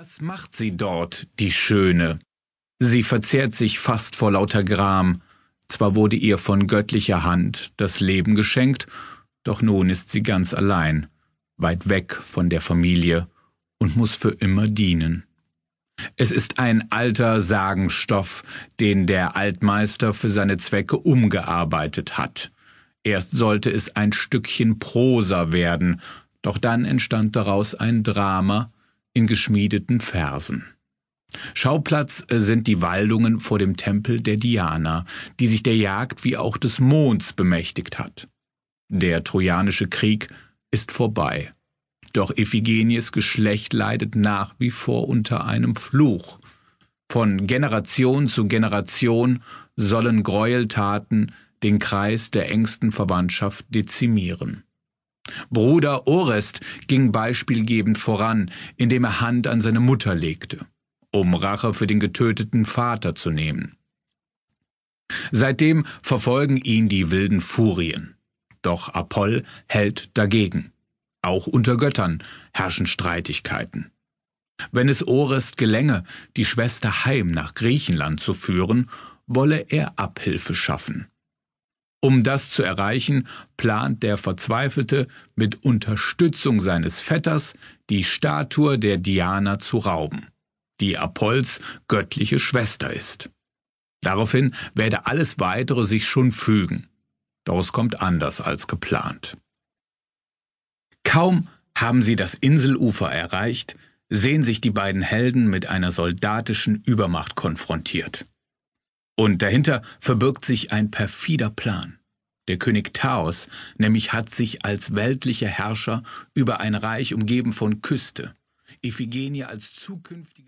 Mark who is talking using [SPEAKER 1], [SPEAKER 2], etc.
[SPEAKER 1] Was macht sie dort, die Schöne? Sie verzehrt sich fast vor lauter Gram. Zwar wurde ihr von göttlicher Hand das Leben geschenkt, doch nun ist sie ganz allein, weit weg von der Familie und muss für immer dienen. Es ist ein alter Sagenstoff, den der Altmeister für seine Zwecke umgearbeitet hat. Erst sollte es ein Stückchen Prosa werden, doch dann entstand daraus ein Drama, in geschmiedeten Versen. Schauplatz äh, sind die Waldungen vor dem Tempel der Diana, die sich der Jagd wie auch des Monds bemächtigt hat. Der Trojanische Krieg ist vorbei. Doch Iphigenies Geschlecht leidet nach wie vor unter einem Fluch. Von Generation zu Generation sollen Gräueltaten den Kreis der engsten Verwandtschaft dezimieren. Bruder Orest ging beispielgebend voran, indem er Hand an seine Mutter legte, um Rache für den getöteten Vater zu nehmen. Seitdem verfolgen ihn die wilden Furien. Doch Apoll hält dagegen. Auch unter Göttern herrschen Streitigkeiten. Wenn es Orest gelänge, die Schwester heim nach Griechenland zu führen, wolle er Abhilfe schaffen. Um das zu erreichen, plant der Verzweifelte mit Unterstützung seines Vetters die Statue der Diana zu rauben, die Apolls göttliche Schwester ist. Daraufhin werde alles weitere sich schon fügen. Doch es kommt anders als geplant. Kaum haben sie das Inselufer erreicht, sehen sich die beiden Helden mit einer soldatischen Übermacht konfrontiert. Und dahinter verbirgt sich ein perfider Plan. Der König Taos nämlich hat sich als weltlicher Herrscher über ein Reich umgeben von Küste, Iphigenie als zukünftige